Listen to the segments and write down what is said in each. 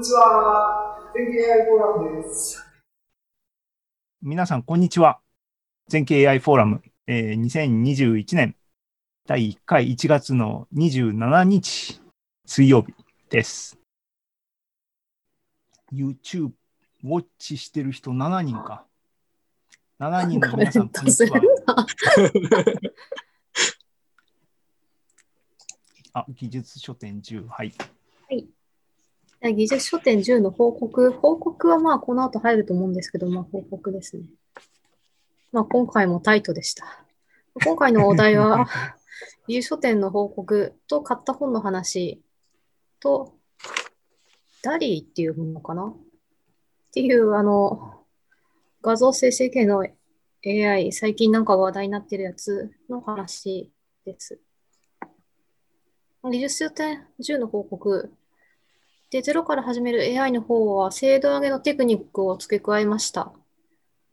にちは。全景 AI フォーラムです。皆さん、こんにちは。全景 AI フォーラム、えー2021年第1回1月の27日水曜日です。YouTube ウォッチしてる人7人か。7人の皆さん、こんにちは。あ、技術書店10。はい。技術書店10の報告。報告はまあこの後入ると思うんですけど、まあ報告ですね。まあ今回もタイトでした。今回のお題は、技術書店の報告と買った本の話と、ダリーっていうものかな？っていう、あの、画像生成系の AI、最近なんか話題になってるやつの話です。技術書店10の報告。で、ゼロから始める AI の方は、精度上げのテクニックを付け加えました。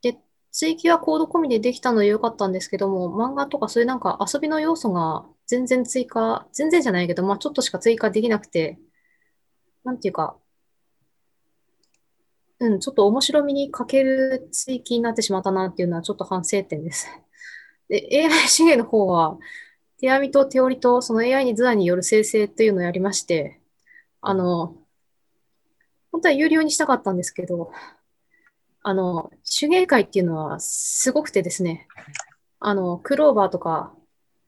で、追記はコード込みでできたのでよかったんですけども、漫画とかそういうなんか遊びの要素が全然追加、全然じゃないけど、まあちょっとしか追加できなくて、なんていうか、うん、ちょっと面白みに欠ける追記になってしまったなっていうのはちょっと反省点です。で、AI 資源の方は、手編みと手織りとその AI に図案による生成というのをやりまして、あの、本当は有料にしたかったんですけど、あの、手芸会っていうのはすごくてですね、あの、クローバーとか、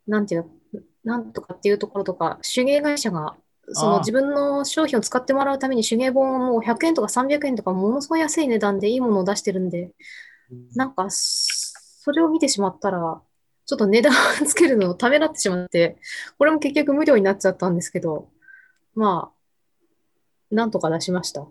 なんていうの、なんとかっていうところとか、手芸会社が、その自分の商品を使ってもらうために手芸本をもう100円とか300円とかものすごい安い値段でいいものを出してるんで、なんか、それを見てしまったら、ちょっと値段をつけるのをためらってしまって、これも結局無料になっちゃったんですけど、まあ、なんとか出しました。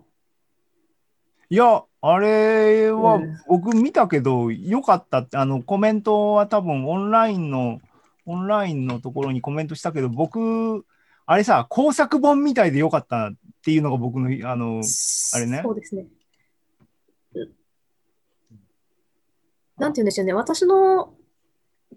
いや、あれはうん僕見たけど、よかったって、あのコメントは多分オンラインの、オンラインのところにコメントしたけど、僕、あれさ、工作本みたいでよかったっていうのが僕の、あの、あれねそうですね。なんて言うんでしょうね。私の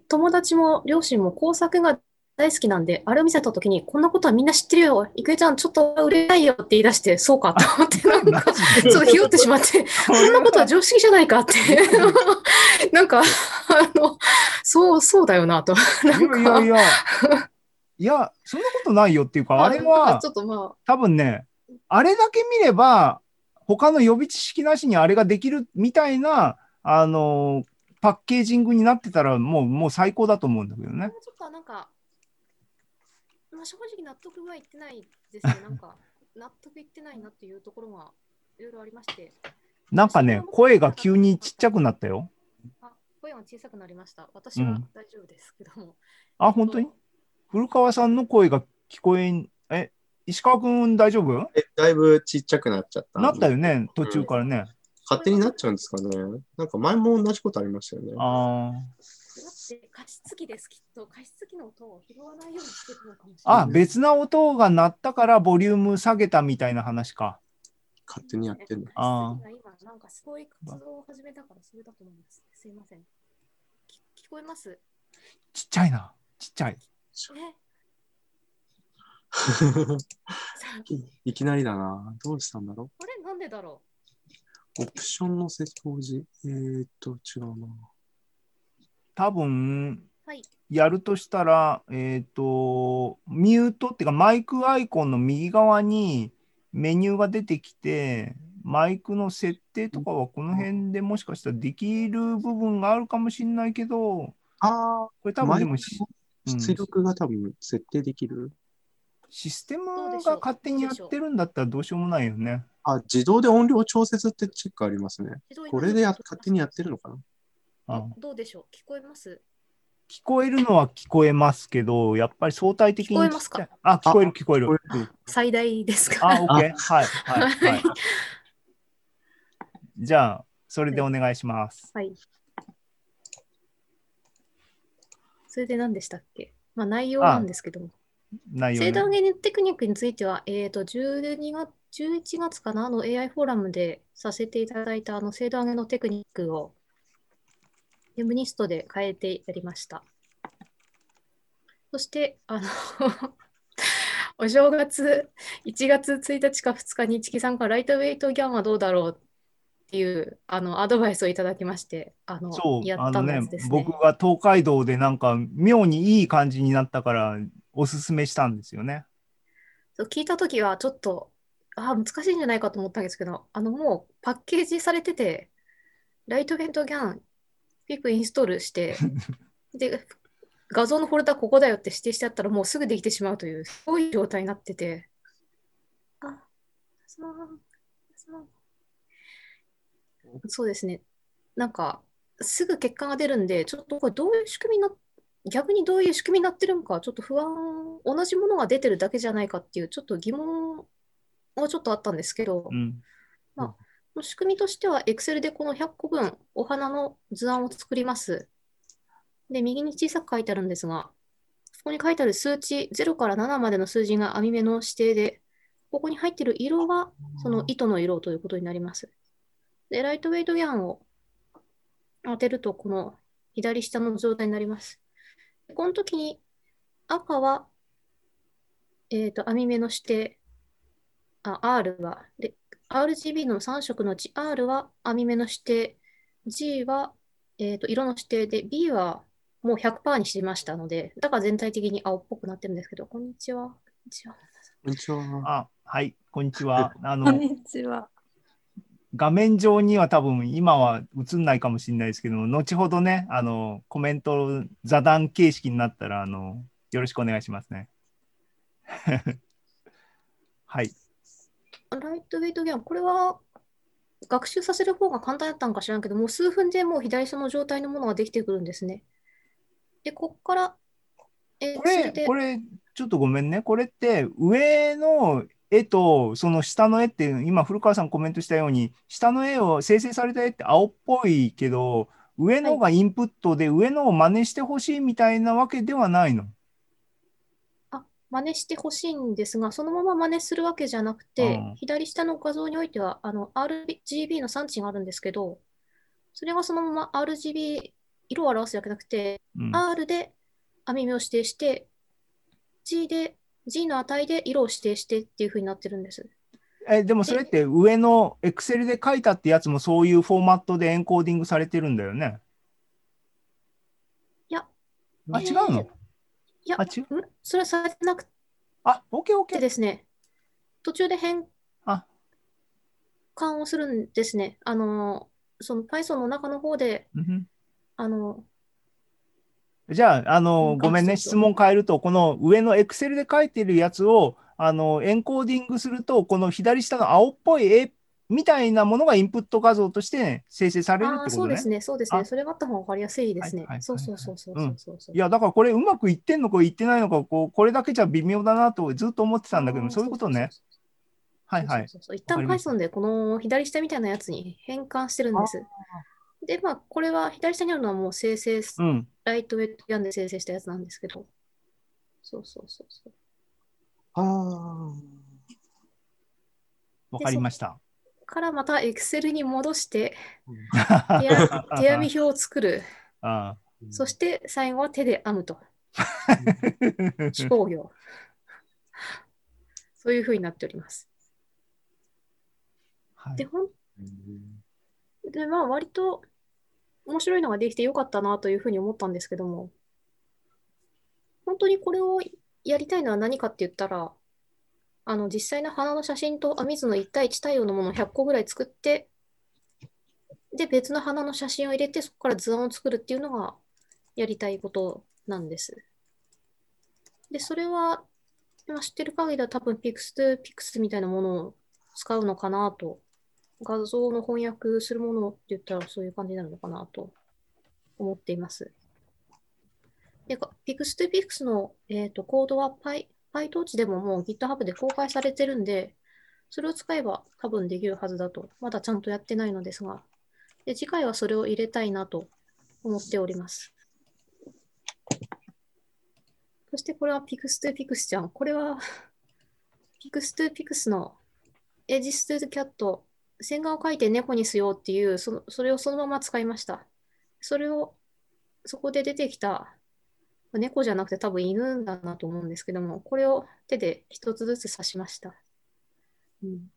友達も両親も工作が大好きなんで、あれを見せたときに、こんなことはみんな知ってるよ。郁恵ちゃん、ちょっと売れないよって言い出して、そうかと思って、なんか、ちょっとひよってしまって、こんなことは常識じゃないかって。なんか、あの、そう、そうだよなと。なんか、いやいやいや、いや、そんなことないよっていうか、あれはちょっとまあ、多分ね、あれだけ見れば、他の予備知識なしにあれができるみたいな、あの、パッケージングになってたら、もう、もう最高だと思うんだけどね。ちょっとなんか、まあ、正直納得はいってないですね。なんか、納得いってないなっていうところがいろいろありまして、なんかね、声が急にちっちゃくなったよ。あ、声が小さくなりました。私はうん大丈夫ですけども。あ、本当に？古川さんの声が聞こえん、え、石川くん大丈夫？え、だいぶちっちゃくなっちゃった。なったよね、途中からね。勝手になっちゃうんですかね。なんか前も同じことありましたよね。あだって加湿器です、きっと。加湿器の音を拾わないようにしてるのかもしれない。あ、別な音が鳴ったからボリューム下げたみたいな話か。勝手にやってんの。あ加湿器が今、なんかすごい活動を始めたから、それだと思います。すいません。き聞こえます？ちっちゃいな。ちっちゃい。えいきなりだな。どうしたんだろあれなんでだろう？オプションの設表示。えーっと、違うな。多分、うはい。やるとしたら、えっ、と、ミュートっていうか、マイクアイコンの右側にメニューが出てきて、マイクの設定とかはこの辺でもしかしたらできる部分があるかもしれないけど、あこれ多分でも出力が多分設定できる？システムが勝手にやってるんだったらどうしようもないよね。あ、自動で音量調節ってチェックありますね。これでや勝手にやってるのかなう？んどうでしょう？聞こえます？聞こえるのは聞こえますけど、やっぱり相対的に聞こえますか？あ、聞こえる聞こえる。最大ですか？あ、OK。はい、はい、はい。じゃあ、それでお願いします。はい。それで何でしたっけ？まあ内容なんですけども。内容、精度上ね。げテクニックについては、えっ、と、12月、11月かな？あの AI フォーラムでさせていただいたあの精度上げのテクニックをユムニストで変えてやりました。そして、あの お正月1月1日か2日にチキさんからライトウェイトギャンはどうだろうっていうあのアドバイスをいただきまして、あのそう、やったんですね。僕が東海道でなんか妙にいい感じになったからおすすめしたんですよね。そう聞いたときはちょっとあ難しいんじゃないかと思ったんですけど、あのもうパッケージされてて、ライトウェイトギャン、ピックインストールして、で、画像のフォルダここだよって指定してあったらもうすぐできてしまうという、そういう状態になってて。あ、そうそうそうですね。なんか、すぐ結果が出るんで、ちょっとこれどういう仕組みにな逆にどういう仕組みになってるのか、ちょっと不安、同じものが出てるだけじゃないかっていう、ちょっと疑問はちょっとあったんですけど、うん。仕組みとしては、Excel でこの100個分、お花の図案を作ります。で、右に小さく書いてあるんですが、ここに書いてある数値、0から7までの数字が網目の指定で、ここに入っている色がその糸の色ということになります。で、ライトウェイトギャンを当てると、この左下の状態になります。この時に赤は、えっと、網目の指定、あ、R は、で、RGB の3色のうち R は網目の指定、G は、えー、と色の指定で、B はもう100%にしましたので、だから全体的に青っぽくなってるんですけど、こんにちは。こんにちは。こんにちは。あ、はい、こんにちは。あこんの、にちは。画面上には多分今は映んないかもしれないですけども、後ほどね、あの、コメント座談形式になったら、あの、よろしくお願いしますね。はい。ライトウェイトギャン、これは学習させる方が簡単だったんか知らんけど、もう数分でもう左下の状態のものができてくるんですね。で、こっから、えーこれ、これ、ちょっとごめんね。これって、上の絵と、その下の絵って、今、古川さんコメントしたように、下の絵を、生成された絵って青っぽいけど、上のがインプットで、上のを真似してほしいみたいなわけではないの？真似してほしいんですが、そのまま真似するわけじゃなくて、うん左下の画像においては、あの、RGB の産地があるんですけど、それがそのまま RGB、色を表すだけなくて、うん、R で網目を指定して、G で、G の値で色を指定してっていう風になってるんです。え、でもそれって上の Excel で書いたってやつもそういうフォーマットでエンコーディングされてるんだよね。いや、あ、えー違うの？いやあ、違う。ん？それはされてなくて。OK。ですね、途中で変あ。換をするんですね。あの、その Python の中の方で、うんあの、じゃあ、あの、うんごめんね、質問変えると、この上の Excel で書いてるやつを、あの、エンコーディングすると、この左下の青っぽい絵みたいなものがインプット画像として生成されるああ、ってことねそうです。ね、そうですね。あそれがあった方が分かりやすいですね。そうそうそうそううんそうそう。いや、だからこれうまくいってんのかいってないのか、こう、これだけじゃ微妙だなとずっと思ってたんだけど、そういうことね。はいはい。そうそうそう一旦 Python でこの左下みたいなやつに変換してるんです。で、まあ、これは左下にあるのはもう生成、うん。ライトウェイトギャンで生成したやつなんですけど。そうそうそうそう。あわかりました。からまた Excel に戻してあ。手編 み表を作る。あそして最後は手で編むと。ー手工業。そういうふうになっております。はいで、ほんで、まあ、割と面白いのができてよかったなというふうに思ったんですけども、本当にこれをやりたいのは何かって言ったら、あの、実際の花の写真と編み図の1対1対応のものを100個ぐらい作って、で、別の花の写真を入れて、そこから図案を作るっていうのがやりたいことなんです。で、それは、今知ってる限りは多分 Pix2 Pix みたいなものを使うのかなと画像の翻訳するものって言ったらそういう感じになるのかなと思っています。で、Pix2Pix の、えー、とコードは Py PyTorch でももう GitHub で公開されてるんで、それを使えば多分できるはずだと、まだちゃんとやってないのですが、で次回はそれを入れたいなと思っております。そしてこれは Pix2Pix じゃん。これは Pix2Pix の e d g e s t o c a t 線画を描いて猫にしようっていうその、それをそのまま使いました。それを、そこで出てきた猫じゃなくて多分犬だなと思うんですけども、これを手で一つずつ刺しました。うん、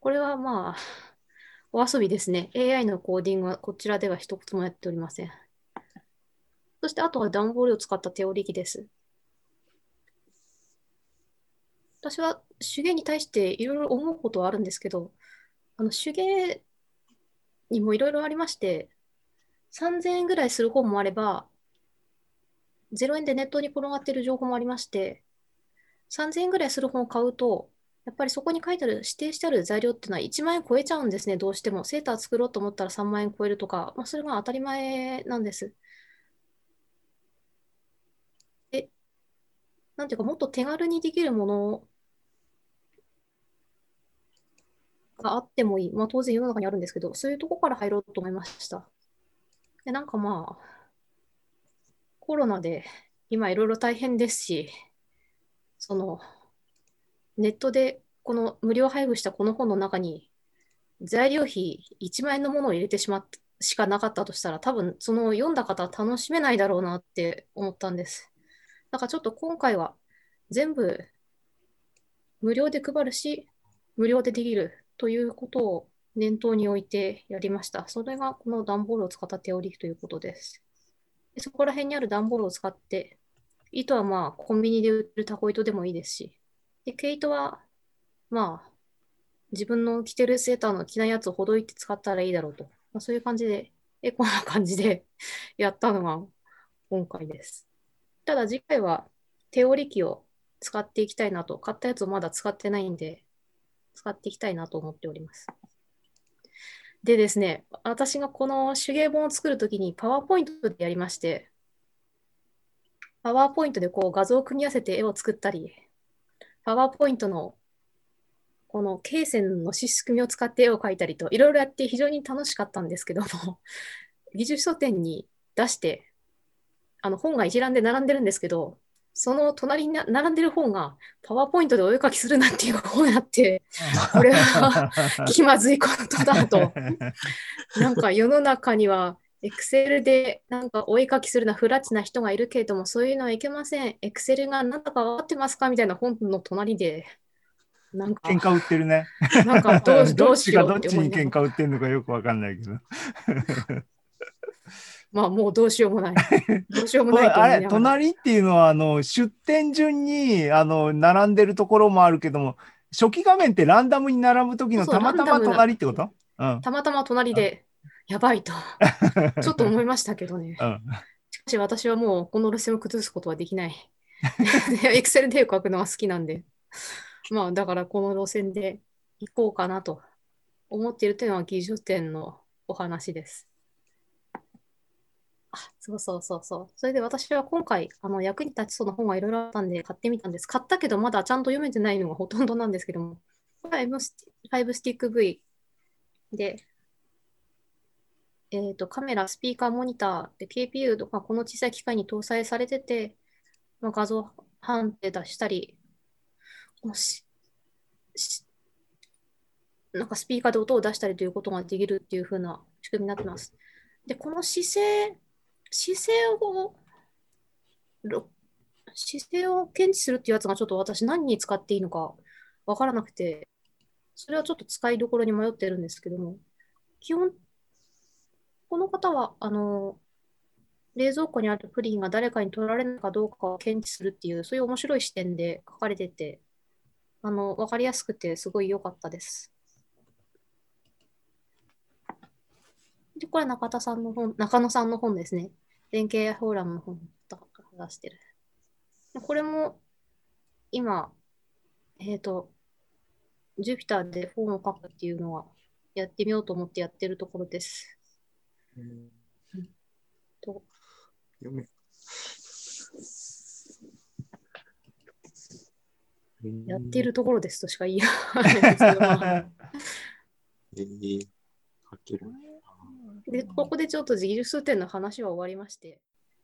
これはまあ、お遊びですね。AI のコーディングはこちらでは一言もやっておりません。そしてあとは段ボールを使った手織り機です。私は手芸に対していろいろ思うことはあるんですけど、あの手芸にもいろいろありまして、3000円ぐらいする本もあれば、0円でネットに転がっている情報もありまして、3000円ぐらいする本を買うと、やっぱりそこに書いてある、指定してある材料っていうのは1万円超えちゃうんですね、どうしても。セーター作ろうと思ったら3万円超えるとか、まあ、それが当たり前なんです。で、なんていうか、もっと手軽にできるものがあってもいい。まあ、当然世の中にあるんですけど、そういうとこから入ろうと思いました。で、なんかまあ、コロナで今いろいろ大変ですし、その、ネットでこの無料配布したこの本の中に材料費1万円のものを入れてしまっしかなかったとしたら、多分その読んだ方は楽しめないだろうなって思ったんです。だからちょっと今回は全部無料で配るし、無料でできるということを念頭に置いてやりました。それがこの段ボールを使った手織りということです。そこら辺にある段ボールを使って、糸はまあコンビニで売ってるタコ糸でもいいですし、で、毛糸はまあ自分の着てるセーターの着ないやつをほどいて使ったらいいだろうと。まあ、そういう感じで、エコな感じで やったのが今回です。ただ次回は手織り機を使っていきたいなと、買ったやつをまだ使ってないんで、使っていきたいなと思っております。でですね、私がこの手芸本を作るときにパワーポイントでやりまして、パワーポイントでこう画像を組み合わせて絵を作ったり、パワーポイントのこの罫線の仕組みを使って絵を描いたりと、いろいろやって非常に楽しかったんですけども、技術書店に出して、あの本が一覧で並んでるんですけど、その隣にな並んでる本がパワーポイントでお絵描きするなっていう本やって、これは気まずいことだと。なんか世の中には、エクセルでなんかお絵描きするな、フラチな人がいるけれども、そういうのはいけません。エクセルが何だか分かってますかみたいな本の隣で、なんか、喧嘩売ってるね。なんかどうど どっうしよちがどってちに喧嘩売ってるのかよくわかんないけど。まあもうどうしようもない。どうしようもないあれ、隣っていうのは、あの、出店順に、あの、並んでるところもあるけども、初期画面ってランダムに並ぶ時のたまたま隣ってこと？うん。たまたま隣で、やばいと、ちょっと思いましたけどね。うん。しかし私はもうこの路線を崩すことはできない。エクセルで絵を描くのは好きなんで。まあだからこの路線で行こうかなと思っているというのは技術点のお話です。そうそうそうそう。それで私は今回あの役に立ちそうな本がいろいろあったんで買ってみたんです。買ったけどまだちゃんと読めてないのがほとんどなんですけども。これは M ス5スティック V で、えーと、カメラ、スピーカー、モニターで KPU とかこの小さい機械に搭載されてて、まあ、画像判定出したり、このししなんかスピーカーで音を出したりということができるっていう風な仕組みになってます。で、この姿勢、姿勢を、姿勢を検知するっていうやつがちょっと私何に使っていいのかわからなくて、それはちょっと使いどころに迷ってるんですけども、基本この方は、あの、冷蔵庫にあるプリンが誰かに取られるかどうかを検知するっていう、そういう面白い視点で書かれてて、あの、わかりやすくてすごい良かったです。で、これは中田さんの本、中野さんの本ですね。電気フォーラムの本とか出してる。でこれも、今、えっと、ジュピターで本を書くっていうのはやってみようと思ってやってるところです。うんと読め。やってるところですとしか言いようがないんですけど、まあえー、書ける。で、ここでちょっと自由数点の話は終わりまして、